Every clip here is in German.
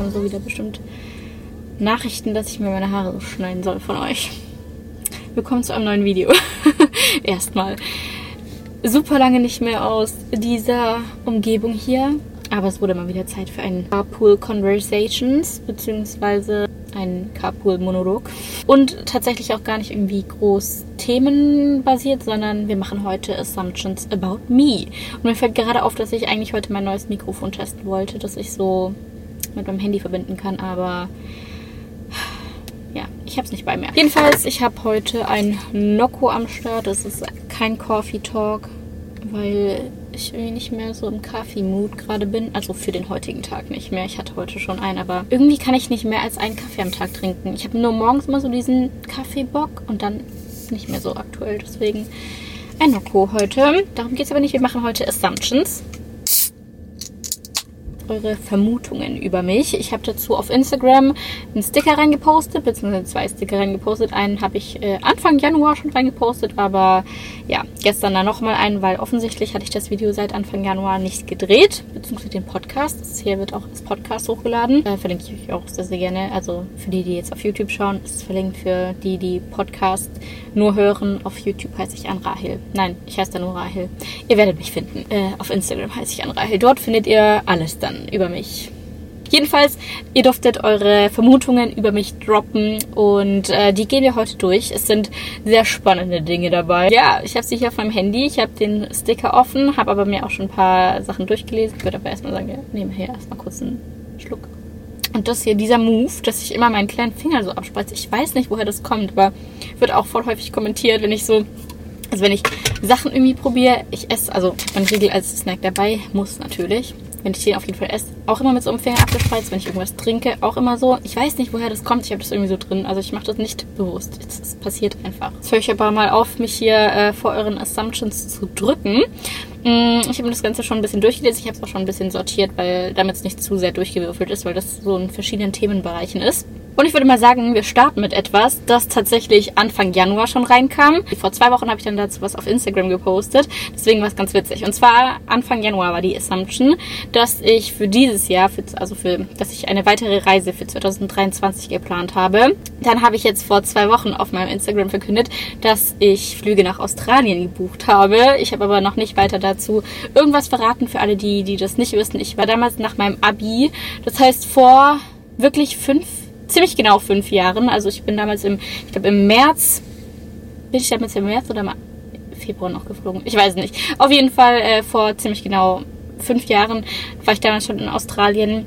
kommen so wieder bestimmt Nachrichten, dass ich mir meine Haare schneiden soll von euch. Willkommen zu einem neuen Video. Erstmal. Super lange nicht mehr aus dieser Umgebung hier. Aber es wurde mal wieder Zeit für ein Carpool Conversations, beziehungsweise ein Carpool-Monolog. Und tatsächlich auch gar nicht irgendwie groß themenbasiert, sondern wir machen heute Assumptions about me. Und mir fällt gerade auf, dass ich eigentlich heute mein neues Mikrofon testen wollte, das ich so mit meinem Handy verbinden kann, aber ja, ich habe es nicht bei mir. Jedenfalls, ich habe heute ein Nocco am Start. Das ist kein Coffee Talk, weil ich irgendwie nicht mehr so im Kaffee-Mood gerade bin. Also für den heutigen Tag nicht mehr. Ich hatte heute schon einen, aber irgendwie kann ich nicht mehr als einen Kaffee am Tag trinken. Ich habe nur morgens immer so diesen Kaffeebock und dann nicht mehr so aktuell. Deswegen ein Nocco heute. Darum geht es aber nicht. Wir machen heute Assumptions eure Vermutungen über mich. Ich habe dazu auf Instagram einen Sticker reingepostet, beziehungsweise zwei Sticker reingepostet. Einen habe ich äh, Anfang Januar schon reingepostet, aber ja, gestern dann nochmal einen, weil offensichtlich hatte ich das Video seit Anfang Januar nicht gedreht, beziehungsweise den Podcast. Das hier wird auch als Podcast hochgeladen. Äh, verlinke ich euch auch sehr, sehr gerne. Also für die, die jetzt auf YouTube schauen, ist es verlinkt für die, die Podcast nur hören. Auf YouTube heiße ich Anrahil. Nein, ich heiße da nur Rahil. Ihr werdet mich finden. Äh, auf Instagram heiße ich Anrahil. Dort findet ihr alles dann über mich. Jedenfalls, ihr durftet eure Vermutungen über mich droppen und äh, die gehen wir heute durch. Es sind sehr spannende Dinge dabei. Ja, ich habe sie hier auf meinem Handy. Ich habe den Sticker offen, habe aber mir auch schon ein paar Sachen durchgelesen. Ich würde aber erstmal sagen, wir nehmen hier erstmal kurz einen Schluck. Und das hier, dieser Move, dass ich immer meinen kleinen Finger so abspreize. Ich weiß nicht, woher das kommt, aber wird auch voll häufig kommentiert, wenn ich so also wenn ich Sachen irgendwie probiere, ich esse, also mein Riegel als Snack dabei, muss natürlich wenn ich den auf jeden Fall esse, auch immer mit so einem Finger abgespreizt. Wenn ich irgendwas trinke, auch immer so. Ich weiß nicht, woher das kommt. Ich habe das irgendwie so drin. Also ich mache das nicht bewusst. Es passiert einfach. Jetzt höre ich aber mal auf, mich hier äh, vor euren Assumptions zu drücken. Mm, ich habe das Ganze schon ein bisschen durchgelesen. Ich habe es auch schon ein bisschen sortiert, weil damit es nicht zu sehr durchgewürfelt ist, weil das so in verschiedenen Themenbereichen ist. Und ich würde mal sagen, wir starten mit etwas, das tatsächlich Anfang Januar schon reinkam. Vor zwei Wochen habe ich dann dazu was auf Instagram gepostet. Deswegen war es ganz witzig. Und zwar Anfang Januar war die Assumption, dass ich für dieses Jahr, für, also für, dass ich eine weitere Reise für 2023 geplant habe. Dann habe ich jetzt vor zwei Wochen auf meinem Instagram verkündet, dass ich Flüge nach Australien gebucht habe. Ich habe aber noch nicht weiter dazu irgendwas verraten für alle, die, die das nicht wissen. Ich war damals nach meinem Abi. Das heißt vor wirklich fünf ziemlich genau fünf Jahren. Also ich bin damals im, ich glaube im März, bin ich damals im März oder im Februar noch geflogen? Ich weiß nicht. Auf jeden Fall äh, vor ziemlich genau fünf Jahren war ich damals schon in Australien.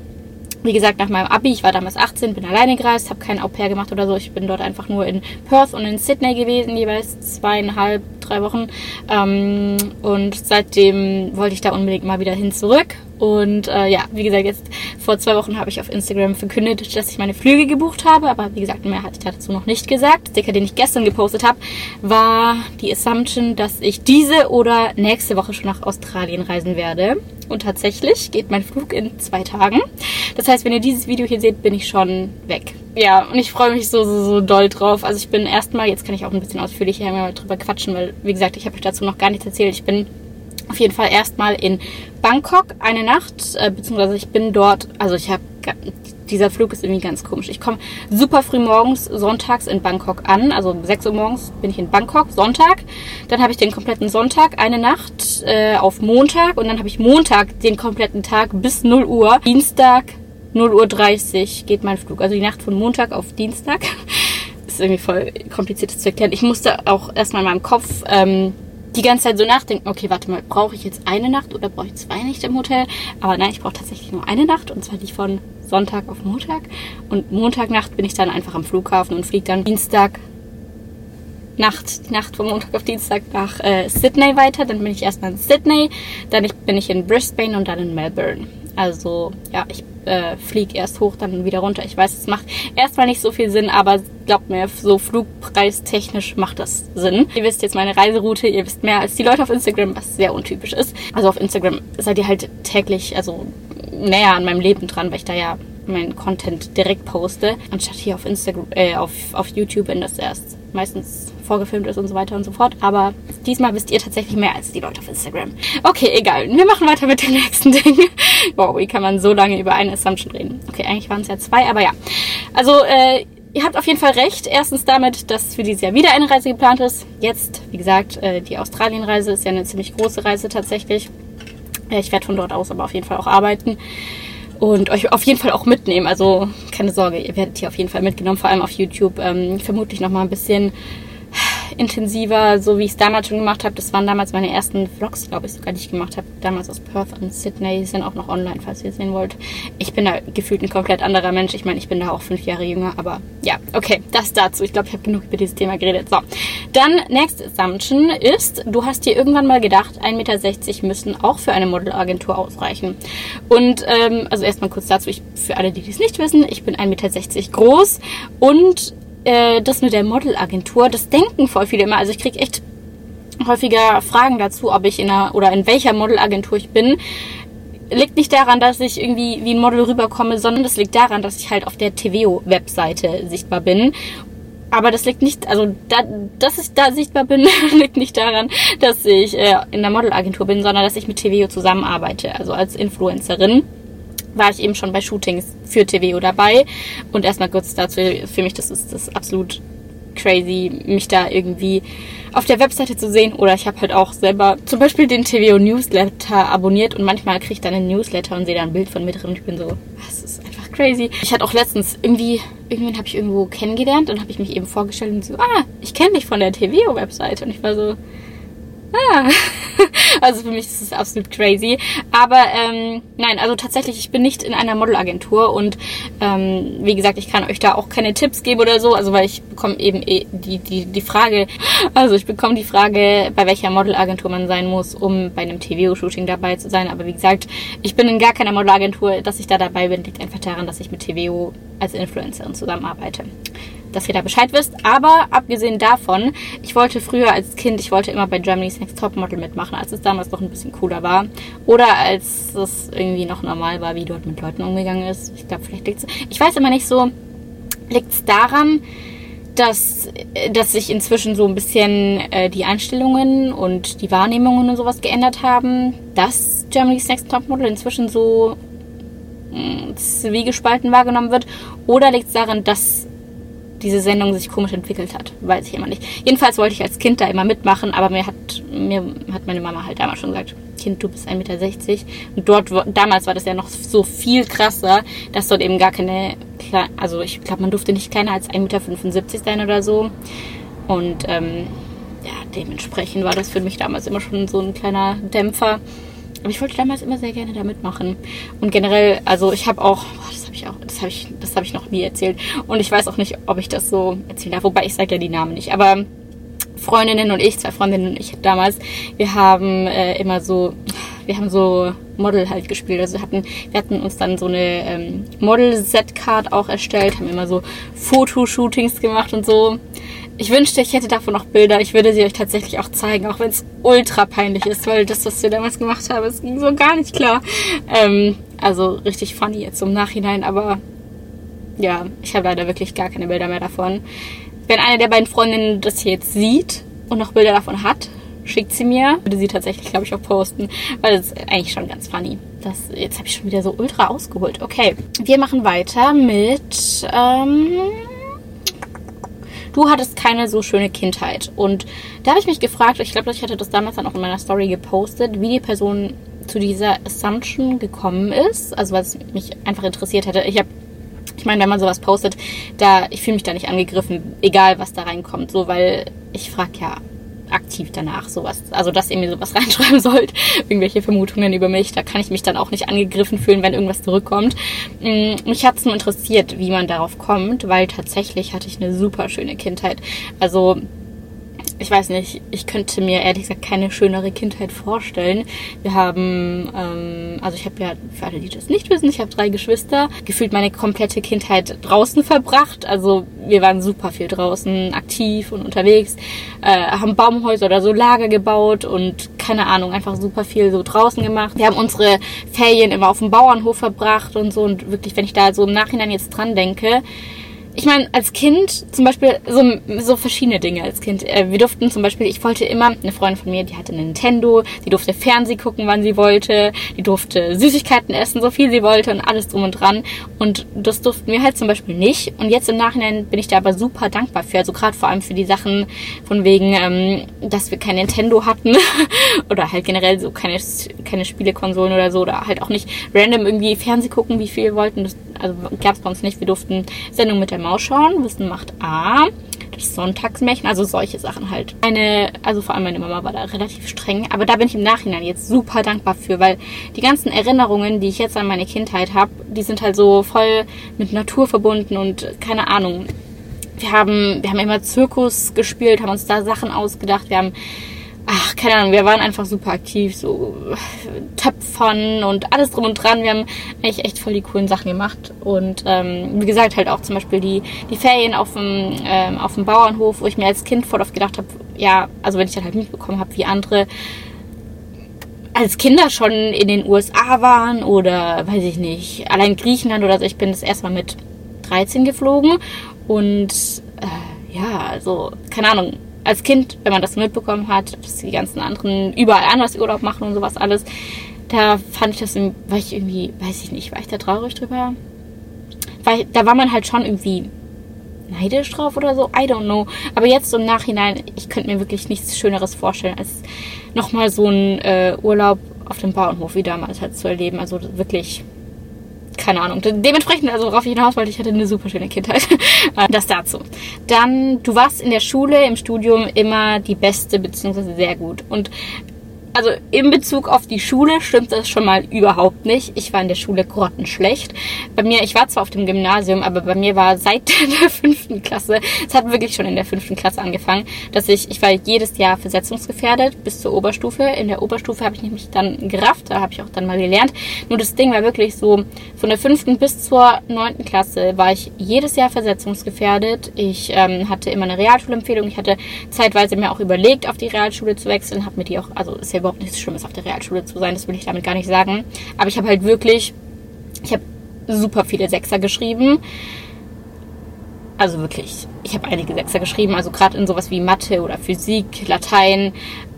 Wie gesagt, nach meinem Abi, ich war damals 18, bin alleine gereist, habe kein Au-pair gemacht oder so. Ich bin dort einfach nur in Perth und in Sydney gewesen, jeweils zweieinhalb, drei Wochen. Ähm, und seitdem wollte ich da unbedingt mal wieder hin zurück und äh, ja, wie gesagt, jetzt vor zwei Wochen habe ich auf Instagram verkündet, dass ich meine Flüge gebucht habe. Aber wie gesagt, mehr hatte ich dazu noch nicht gesagt. Der Sticker, den ich gestern gepostet habe, war die Assumption, dass ich diese oder nächste Woche schon nach Australien reisen werde. Und tatsächlich geht mein Flug in zwei Tagen. Das heißt, wenn ihr dieses Video hier seht, bin ich schon weg. Ja, und ich freue mich so, so, so doll drauf. Also ich bin erstmal, jetzt kann ich auch ein bisschen ausführlicher drüber quatschen, weil, wie gesagt, ich habe euch dazu noch gar nichts erzählt. Ich bin auf jeden Fall erstmal in Bangkok eine Nacht, äh, beziehungsweise ich bin dort, also ich habe, dieser Flug ist irgendwie ganz komisch. Ich komme super früh morgens, sonntags in Bangkok an, also 6 Uhr morgens bin ich in Bangkok, Sonntag. Dann habe ich den kompletten Sonntag, eine Nacht äh, auf Montag und dann habe ich Montag den kompletten Tag bis 0 Uhr. Dienstag 0 Uhr 30 geht mein Flug, also die Nacht von Montag auf Dienstag. Ist irgendwie voll kompliziert zu erklären. Ich musste auch erstmal in meinem Kopf ähm, die ganze Zeit so nachdenken, okay, warte mal, brauche ich jetzt eine Nacht oder brauche ich zwei Nächte im Hotel? Aber nein, ich brauche tatsächlich nur eine Nacht und zwar die von Sonntag auf Montag. Und Montagnacht bin ich dann einfach am Flughafen und fliege dann Dienstag Nacht, die Nacht von Montag auf Dienstag nach äh, Sydney weiter. Dann bin ich erstmal in Sydney, dann bin ich in Brisbane und dann in Melbourne. Also ja, ich äh, fliege erst hoch, dann wieder runter. Ich weiß, es macht erstmal nicht so viel Sinn, aber glaubt mir, so flugpreistechnisch macht das Sinn. Ihr wisst jetzt meine Reiseroute, ihr wisst mehr als die Leute auf Instagram, was sehr untypisch ist. Also auf Instagram seid ihr halt täglich, also näher an meinem Leben dran, weil ich da ja meinen Content direkt poste, anstatt hier auf Instagram, äh, auf, auf YouTube, wenn das erst meistens vorgefilmt ist und so weiter und so fort. Aber diesmal wisst ihr tatsächlich mehr als die Leute auf Instagram. Okay, egal. Wir machen weiter mit dem nächsten Ding. Wow, wie kann man so lange über eine Assumption reden? Okay, eigentlich waren es ja zwei, aber ja. Also, äh, Ihr habt auf jeden Fall recht. Erstens damit, dass für dieses Jahr wieder eine Reise geplant ist. Jetzt, wie gesagt, äh, die Australienreise ist ja eine ziemlich große Reise tatsächlich. Ich werde von dort aus aber auf jeden Fall auch arbeiten und euch auf jeden Fall auch mitnehmen. Also keine Sorge, ihr werdet hier auf jeden Fall mitgenommen, vor allem auf YouTube. Ähm, vermutlich nochmal ein bisschen intensiver, so wie ich es damals schon gemacht habe. Das waren damals meine ersten Vlogs, glaube ich, sogar, die ich gemacht habe. Damals aus Perth und Sydney. Die sind auch noch online, falls ihr sehen wollt. Ich bin da gefühlt ein komplett anderer Mensch. Ich meine, ich bin da auch fünf Jahre jünger, aber ja, okay, das dazu. Ich glaube, ich habe genug über dieses Thema geredet. So, dann, next assumption ist, du hast dir irgendwann mal gedacht, 1,60 Meter müssen auch für eine Modelagentur ausreichen. Und, ähm, also erstmal kurz dazu, ich, für alle, die dies nicht wissen, ich bin 1,60 Meter groß und äh, das mit der Modelagentur, das denken voll viele immer. Also ich kriege echt häufiger Fragen dazu, ob ich in einer oder in welcher Modelagentur ich bin. Liegt nicht daran, dass ich irgendwie wie ein Model rüberkomme, sondern das liegt daran, dass ich halt auf der TVO-Webseite sichtbar bin. Aber das liegt nicht, also da, dass ich da sichtbar bin, liegt nicht daran, dass ich äh, in der Modelagentur bin, sondern dass ich mit TVO zusammenarbeite, also als Influencerin war ich eben schon bei Shootings für TVO dabei. Und erstmal kurz dazu, für mich das ist das absolut crazy, mich da irgendwie auf der Webseite zu sehen. Oder ich habe halt auch selber zum Beispiel den TVO Newsletter abonniert und manchmal kriege ich dann einen Newsletter und sehe da ein Bild von mir drin und ich bin so, das ist einfach crazy. Ich hatte auch letztens irgendwie, irgendwann habe ich irgendwo kennengelernt und habe ich mich eben vorgestellt und so, ah, ich kenne dich von der TVO-Webseite. Und ich war so, ah. Also für mich ist es absolut crazy. Aber ähm, nein, also tatsächlich, ich bin nicht in einer Modelagentur und ähm, wie gesagt, ich kann euch da auch keine Tipps geben oder so, also weil ich bekomme eben eh die, die, die Frage, also ich bekomme die Frage, bei welcher Modelagentur man sein muss, um bei einem TVO-Shooting dabei zu sein. Aber wie gesagt, ich bin in gar keiner Modelagentur, dass ich da dabei bin, liegt einfach daran, dass ich mit TVO als Influencerin zusammenarbeite dass ihr da Bescheid wisst. Aber abgesehen davon, ich wollte früher als Kind, ich wollte immer bei Germany's Next Topmodel mitmachen, als es damals noch ein bisschen cooler war. Oder als es irgendwie noch normal war, wie dort mit Leuten umgegangen ist. Ich glaube, vielleicht liegt es. Ich weiß immer nicht so, liegt es daran, dass, dass sich inzwischen so ein bisschen äh, die Einstellungen und die Wahrnehmungen und sowas geändert haben, dass Germany's Next Topmodel inzwischen so hm, zwiegespalten wahrgenommen wird? Oder liegt es daran, dass diese Sendung sich komisch entwickelt hat. Weiß ich immer nicht. Jedenfalls wollte ich als Kind da immer mitmachen, aber mir hat, mir hat meine Mama halt damals schon gesagt, Kind, du bist 1,60 Meter. Und dort, damals war das ja noch so viel krasser, dass dort eben gar keine, also ich glaube, man durfte nicht kleiner als 1,75 Meter sein oder so. Und ähm, ja, dementsprechend war das für mich damals immer schon so ein kleiner Dämpfer. Aber ich wollte damals immer sehr gerne da mitmachen. Und generell, also ich habe auch, boah, das habe ich auch, das habe ich, das habe ich noch nie erzählt. Und ich weiß auch nicht, ob ich das so erzählt habe. Wobei ich sage ja die Namen nicht. Aber Freundinnen und ich, zwei Freundinnen und ich damals, wir haben äh, immer so, wir haben so Model halt gespielt. Also wir hatten, wir hatten uns dann so eine ähm, Model-Set-Card auch erstellt, haben immer so Fotoshootings gemacht und so. Ich wünschte, ich hätte davon noch Bilder. Ich würde sie euch tatsächlich auch zeigen, auch wenn es ultra peinlich ist, weil das, was wir damals gemacht haben, es ging so gar nicht klar. Ähm, also richtig funny jetzt im Nachhinein, aber ja, ich habe leider wirklich gar keine Bilder mehr davon. Wenn eine der beiden Freundinnen das hier jetzt sieht und noch Bilder davon hat, schickt sie mir. Würde sie tatsächlich, glaube ich, auch posten, weil das ist eigentlich schon ganz funny. Das, jetzt habe ich schon wieder so ultra ausgeholt. Okay, wir machen weiter mit... Ähm du hattest keine so schöne Kindheit. Und da habe ich mich gefragt, ich glaube, ich hatte das damals dann auch in meiner Story gepostet, wie die Person zu dieser Assumption gekommen ist. Also, es mich einfach interessiert hätte. Ich habe ich meine, wenn man sowas postet, da ich fühle mich da nicht angegriffen, egal was da reinkommt, so weil ich frage ja aktiv danach sowas, also dass ihr mir sowas reinschreiben sollt, irgendwelche Vermutungen über mich, da kann ich mich dann auch nicht angegriffen fühlen, wenn irgendwas zurückkommt. Mm, mich hat es nur interessiert, wie man darauf kommt, weil tatsächlich hatte ich eine super schöne Kindheit. Also ich weiß nicht, ich könnte mir ehrlich gesagt keine schönere Kindheit vorstellen. Wir haben, ähm, also ich habe ja, für alle, die das nicht wissen, ich habe drei Geschwister, gefühlt meine komplette Kindheit draußen verbracht. Also wir waren super viel draußen, aktiv und unterwegs, äh, haben Baumhäuser oder so Lager gebaut und keine Ahnung, einfach super viel so draußen gemacht. Wir haben unsere Ferien immer auf dem Bauernhof verbracht und so und wirklich, wenn ich da so im Nachhinein jetzt dran denke, ich meine, als Kind zum Beispiel so, so verschiedene Dinge als Kind. Äh, wir durften zum Beispiel, ich wollte immer, eine Freundin von mir, die hatte Nintendo, die durfte Fernsehen gucken, wann sie wollte, die durfte Süßigkeiten essen, so viel sie wollte und alles drum und dran. Und das durften wir halt zum Beispiel nicht. Und jetzt im Nachhinein bin ich da aber super dankbar für. Also gerade vor allem für die Sachen von wegen, ähm, dass wir kein Nintendo hatten oder halt generell so keine, keine Spielekonsolen oder so oder halt auch nicht random irgendwie Fernsehen gucken, wie viel wir wollten. Das, also gab es bei uns nicht. Wir durften Sendung mit der Maus schauen. Wissen macht A. Das Sonntagsmärchen, also solche Sachen halt. Eine, also vor allem meine Mama war da relativ streng, aber da bin ich im Nachhinein jetzt super dankbar für, weil die ganzen Erinnerungen, die ich jetzt an meine Kindheit habe, die sind halt so voll mit Natur verbunden und keine Ahnung. Wir haben, wir haben immer Zirkus gespielt, haben uns da Sachen ausgedacht, wir haben ach, keine Ahnung, wir waren einfach super aktiv, so Töpfern und alles drum und dran. Wir haben eigentlich echt voll die coolen Sachen gemacht. Und ähm, wie gesagt, halt auch zum Beispiel die, die Ferien auf dem, ähm, auf dem Bauernhof, wo ich mir als Kind voll oft gedacht habe, ja, also wenn ich dann halt mitbekommen habe, wie andere als Kinder schon in den USA waren oder weiß ich nicht, allein Griechenland oder so. Ich bin das erstmal mit 13 geflogen und äh, ja, also keine Ahnung, als Kind, wenn man das mitbekommen hat, dass die ganzen anderen überall anders Urlaub machen und sowas alles, da fand ich das, war ich irgendwie, weiß ich nicht, war ich da traurig drüber? Weil da war man halt schon irgendwie neidisch drauf oder so, I don't know. Aber jetzt im Nachhinein, ich könnte mir wirklich nichts Schöneres vorstellen, als nochmal so einen äh, Urlaub auf dem Bauernhof wie damals halt zu erleben. Also wirklich keine Ahnung. Dementsprechend, also worauf ich hinaus wollte, ich hatte eine super schöne Kindheit. Äh, das dazu. Dann, du warst in der Schule, im Studium immer die Beste, beziehungsweise sehr gut. Und also in Bezug auf die Schule stimmt das schon mal überhaupt nicht. Ich war in der Schule grottenschlecht. Bei mir, ich war zwar auf dem Gymnasium, aber bei mir war seit der fünften Klasse, es hat wirklich schon in der fünften Klasse angefangen, dass ich, ich war jedes Jahr versetzungsgefährdet bis zur Oberstufe. In der Oberstufe habe ich nämlich dann gerafft, da habe ich auch dann mal gelernt. Nur das Ding war wirklich so, von der fünften bis zur neunten Klasse war ich jedes Jahr versetzungsgefährdet. Ich ähm, hatte immer eine Realschulempfehlung. Ich hatte zeitweise mir auch überlegt, auf die Realschule zu wechseln, habe mir die auch, also ist ja überhaupt nichts Schlimmes auf der Realschule zu sein, das will ich damit gar nicht sagen. Aber ich habe halt wirklich, ich habe super viele Sechser geschrieben. Also wirklich, ich habe einige Sechser geschrieben, also gerade in sowas wie Mathe oder Physik, Latein.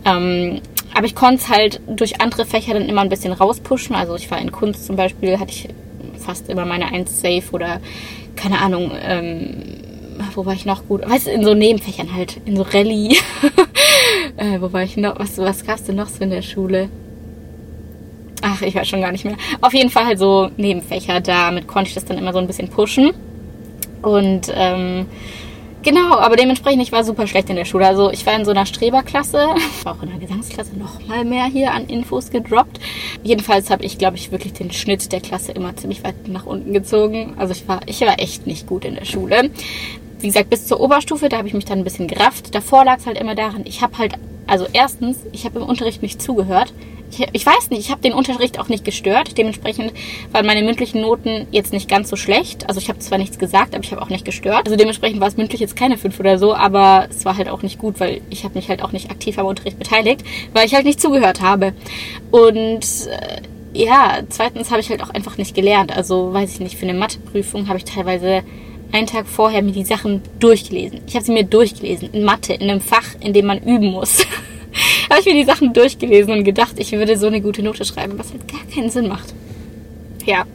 Ähm, aber ich konnte es halt durch andere Fächer dann immer ein bisschen rauspushen. Also ich war in Kunst zum Beispiel, hatte ich fast immer meine Eins safe oder keine Ahnung, ähm, wo war ich noch gut? Weißt du, in so Nebenfächern halt, in so Rallye. äh, wo war ich noch? Was, was gab's denn noch so in der Schule? Ach, ich weiß schon gar nicht mehr. Auf jeden Fall halt so Nebenfächer. Damit konnte ich das dann immer so ein bisschen pushen. Und ähm, genau, aber dementsprechend, ich war super schlecht in der Schule. Also ich war in so einer Streberklasse, auch in der Gesangsklasse noch mal mehr hier an Infos gedroppt. Jedenfalls habe ich, glaube ich, wirklich den Schnitt der Klasse immer ziemlich weit nach unten gezogen. Also ich war, ich war echt nicht gut in der Schule wie gesagt, bis zur Oberstufe, da habe ich mich dann ein bisschen gerafft. Davor lag es halt immer daran, ich habe halt, also erstens, ich habe im Unterricht nicht zugehört. Ich, ich weiß nicht, ich habe den Unterricht auch nicht gestört. Dementsprechend waren meine mündlichen Noten jetzt nicht ganz so schlecht. Also ich habe zwar nichts gesagt, aber ich habe auch nicht gestört. Also dementsprechend war es mündlich jetzt keine 5 oder so, aber es war halt auch nicht gut, weil ich habe mich halt auch nicht aktiv am Unterricht beteiligt, weil ich halt nicht zugehört habe. Und äh, ja, zweitens habe ich halt auch einfach nicht gelernt. Also weiß ich nicht, für eine Matheprüfung habe ich teilweise einen Tag vorher mir die Sachen durchgelesen. Ich habe sie mir durchgelesen in Mathe, in einem Fach, in dem man üben muss. habe ich mir die Sachen durchgelesen und gedacht, ich würde so eine gute Note schreiben, was halt gar keinen Sinn macht. Ja.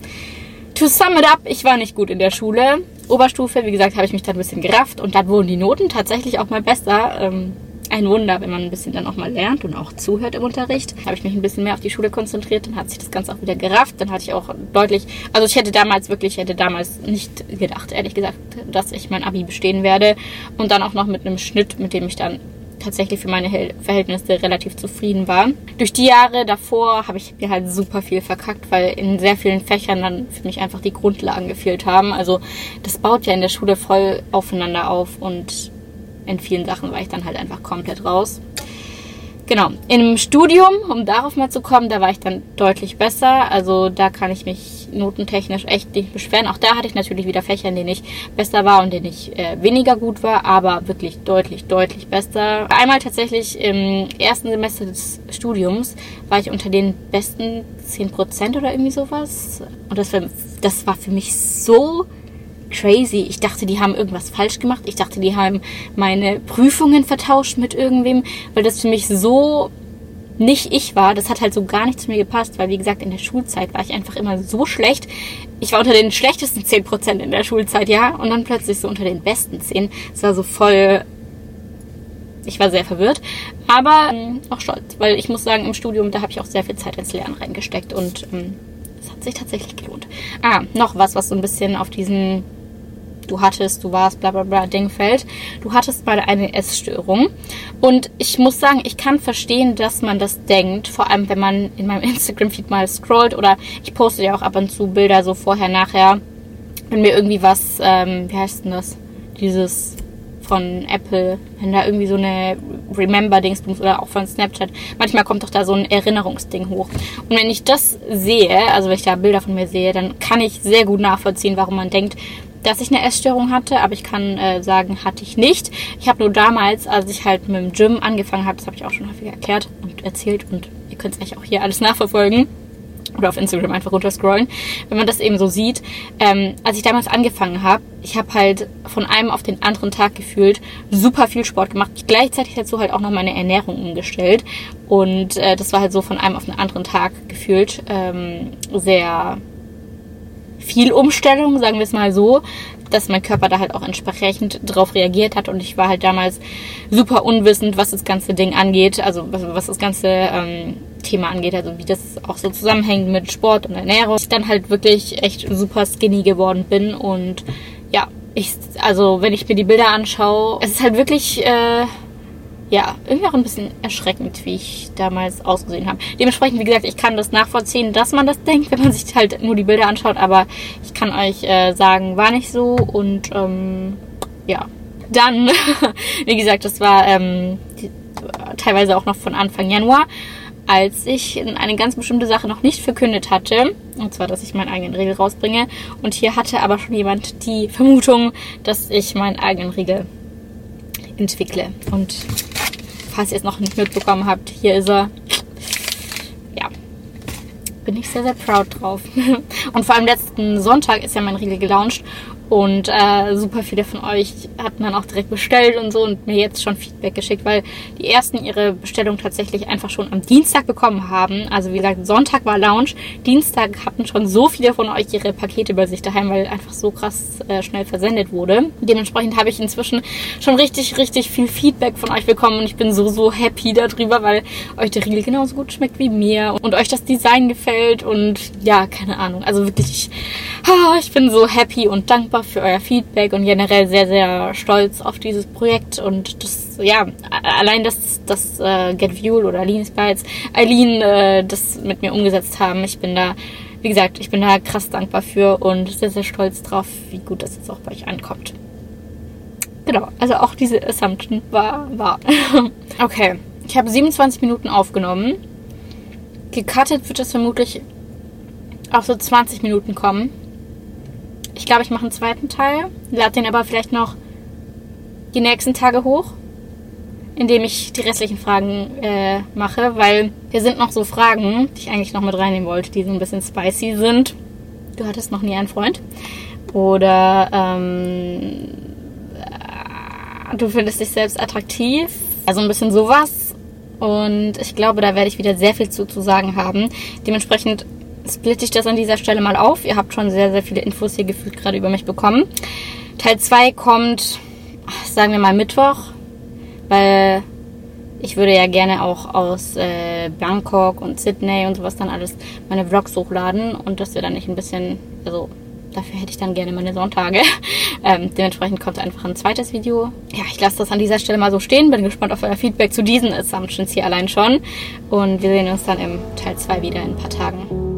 To sum it up, ich war nicht gut in der Schule. Oberstufe, wie gesagt, habe ich mich dann ein bisschen gerafft und dann wurden die Noten tatsächlich auch mal besser. Ähm, ein Wunder, wenn man ein bisschen dann auch mal lernt und auch zuhört im Unterricht. Habe ich mich ein bisschen mehr auf die Schule konzentriert, dann hat sich das Ganze auch wieder gerafft. Dann hatte ich auch deutlich, also ich hätte damals wirklich, hätte damals nicht gedacht, ehrlich gesagt, dass ich mein Abi bestehen werde. Und dann auch noch mit einem Schnitt, mit dem ich dann tatsächlich für meine Verhältnisse relativ zufrieden war. Durch die Jahre davor habe ich mir halt super viel verkackt, weil in sehr vielen Fächern dann für mich einfach die Grundlagen gefehlt haben. Also das baut ja in der Schule voll aufeinander auf und in vielen Sachen war ich dann halt einfach komplett raus. Genau, im Studium, um darauf mal zu kommen, da war ich dann deutlich besser. Also da kann ich mich notentechnisch echt nicht beschweren. Auch da hatte ich natürlich wieder Fächer, in denen ich besser war und in denen ich äh, weniger gut war, aber wirklich deutlich, deutlich besser. Einmal tatsächlich im ersten Semester des Studiums war ich unter den besten 10% oder irgendwie sowas. Und das war, das war für mich so crazy. Ich dachte, die haben irgendwas falsch gemacht. Ich dachte, die haben meine Prüfungen vertauscht mit irgendwem, weil das für mich so nicht ich war. Das hat halt so gar nicht zu mir gepasst, weil wie gesagt, in der Schulzeit war ich einfach immer so schlecht. Ich war unter den schlechtesten 10% in der Schulzeit, ja, und dann plötzlich so unter den besten 10. Es war so voll ich war sehr verwirrt, aber ähm, auch stolz, weil ich muss sagen, im Studium, da habe ich auch sehr viel Zeit ins Lernen reingesteckt und ähm, es hat sich tatsächlich gelohnt. Ah, noch was, was so ein bisschen auf diesen du hattest, du warst, bla bla bla Ding fällt. Du hattest mal eine Essstörung. Und ich muss sagen, ich kann verstehen, dass man das denkt, vor allem wenn man in meinem Instagram-Feed mal scrollt oder ich poste ja auch ab und zu Bilder so vorher, nachher, wenn mir irgendwie was, ähm, wie heißt denn das? Dieses von Apple, wenn da irgendwie so eine Remember-Dingsbums oder auch von Snapchat, manchmal kommt doch da so ein Erinnerungsding hoch. Und wenn ich das sehe, also wenn ich da Bilder von mir sehe, dann kann ich sehr gut nachvollziehen, warum man denkt, dass ich eine Essstörung hatte, aber ich kann äh, sagen, hatte ich nicht. Ich habe nur damals, als ich halt mit dem Gym angefangen habe, das habe ich auch schon häufiger erklärt und erzählt und ihr könnt es eigentlich auch hier alles nachverfolgen oder auf Instagram einfach runterscrollen, wenn man das eben so sieht. Ähm, als ich damals angefangen habe, ich habe halt von einem auf den anderen Tag gefühlt super viel Sport gemacht. Gleichzeitig dazu halt auch noch meine Ernährung umgestellt und äh, das war halt so von einem auf den anderen Tag gefühlt ähm, sehr viel Umstellung, sagen wir es mal so, dass mein Körper da halt auch entsprechend drauf reagiert hat und ich war halt damals super unwissend, was das ganze Ding angeht, also was, das ganze ähm, Thema angeht, also wie das auch so zusammenhängt mit Sport und Ernährung. Ich dann halt wirklich echt super skinny geworden bin und ja, ich, also wenn ich mir die Bilder anschaue, es ist halt wirklich äh, ja, irgendwie auch ein bisschen erschreckend, wie ich damals ausgesehen habe. Dementsprechend, wie gesagt, ich kann das nachvollziehen, dass man das denkt, wenn man sich halt nur die Bilder anschaut, aber ich kann euch äh, sagen, war nicht so und ähm, ja. Dann, wie gesagt, das war ähm, die, teilweise auch noch von Anfang Januar, als ich eine ganz bestimmte Sache noch nicht verkündet hatte. Und zwar, dass ich meinen eigenen Riegel rausbringe. Und hier hatte aber schon jemand die Vermutung, dass ich meinen eigenen Riegel entwickle. Und falls ihr es noch nicht mitbekommen habt, hier ist er. Ja, bin ich sehr, sehr proud drauf. Und vor allem letzten Sonntag ist ja mein Riegel gelauncht und äh, super viele von euch hatten dann auch direkt bestellt und so und mir jetzt schon Feedback geschickt, weil die ersten ihre Bestellung tatsächlich einfach schon am Dienstag bekommen haben. Also wie gesagt, Sonntag war Launch. Dienstag hatten schon so viele von euch ihre Pakete bei sich daheim, weil einfach so krass äh, schnell versendet wurde. Dementsprechend habe ich inzwischen schon richtig, richtig viel Feedback von euch bekommen und ich bin so, so happy darüber, weil euch der Riegel genauso gut schmeckt wie mir und euch das Design gefällt und ja, keine Ahnung. Also wirklich, ich, ah, ich bin so happy und dankbar für euer Feedback und generell sehr, sehr stolz auf dieses Projekt und das, ja, allein, dass, dass äh, Get Fuel oder Lean Spites, Eileen äh, das mit mir umgesetzt haben. Ich bin da, wie gesagt, ich bin da krass dankbar für und sehr, sehr stolz drauf, wie gut das jetzt auch bei euch ankommt. Genau, also auch diese Assumption war wahr. okay, ich habe 27 Minuten aufgenommen. Gecuttet wird es vermutlich auf so 20 Minuten kommen. Ich glaube, ich mache einen zweiten Teil, lade den aber vielleicht noch die nächsten Tage hoch, indem ich die restlichen Fragen äh, mache, weil hier sind noch so Fragen, die ich eigentlich noch mit reinnehmen wollte, die so ein bisschen spicy sind. Du hattest noch nie einen Freund. Oder ähm, äh, du findest dich selbst attraktiv. Also ein bisschen sowas. Und ich glaube, da werde ich wieder sehr viel zu, zu sagen haben. Dementsprechend splitte ich das an dieser Stelle mal auf. Ihr habt schon sehr, sehr viele Infos hier gefühlt gerade über mich bekommen. Teil 2 kommt, sagen wir mal, Mittwoch, weil ich würde ja gerne auch aus äh, Bangkok und Sydney und sowas dann alles meine Vlogs hochladen und dass wir dann nicht ein bisschen, also dafür hätte ich dann gerne meine Sonntage. ähm, dementsprechend kommt einfach ein zweites Video. Ja, ich lasse das an dieser Stelle mal so stehen. Bin gespannt auf euer Feedback zu diesen Assumptions hier allein schon. Und wir sehen uns dann im Teil 2 wieder in ein paar Tagen.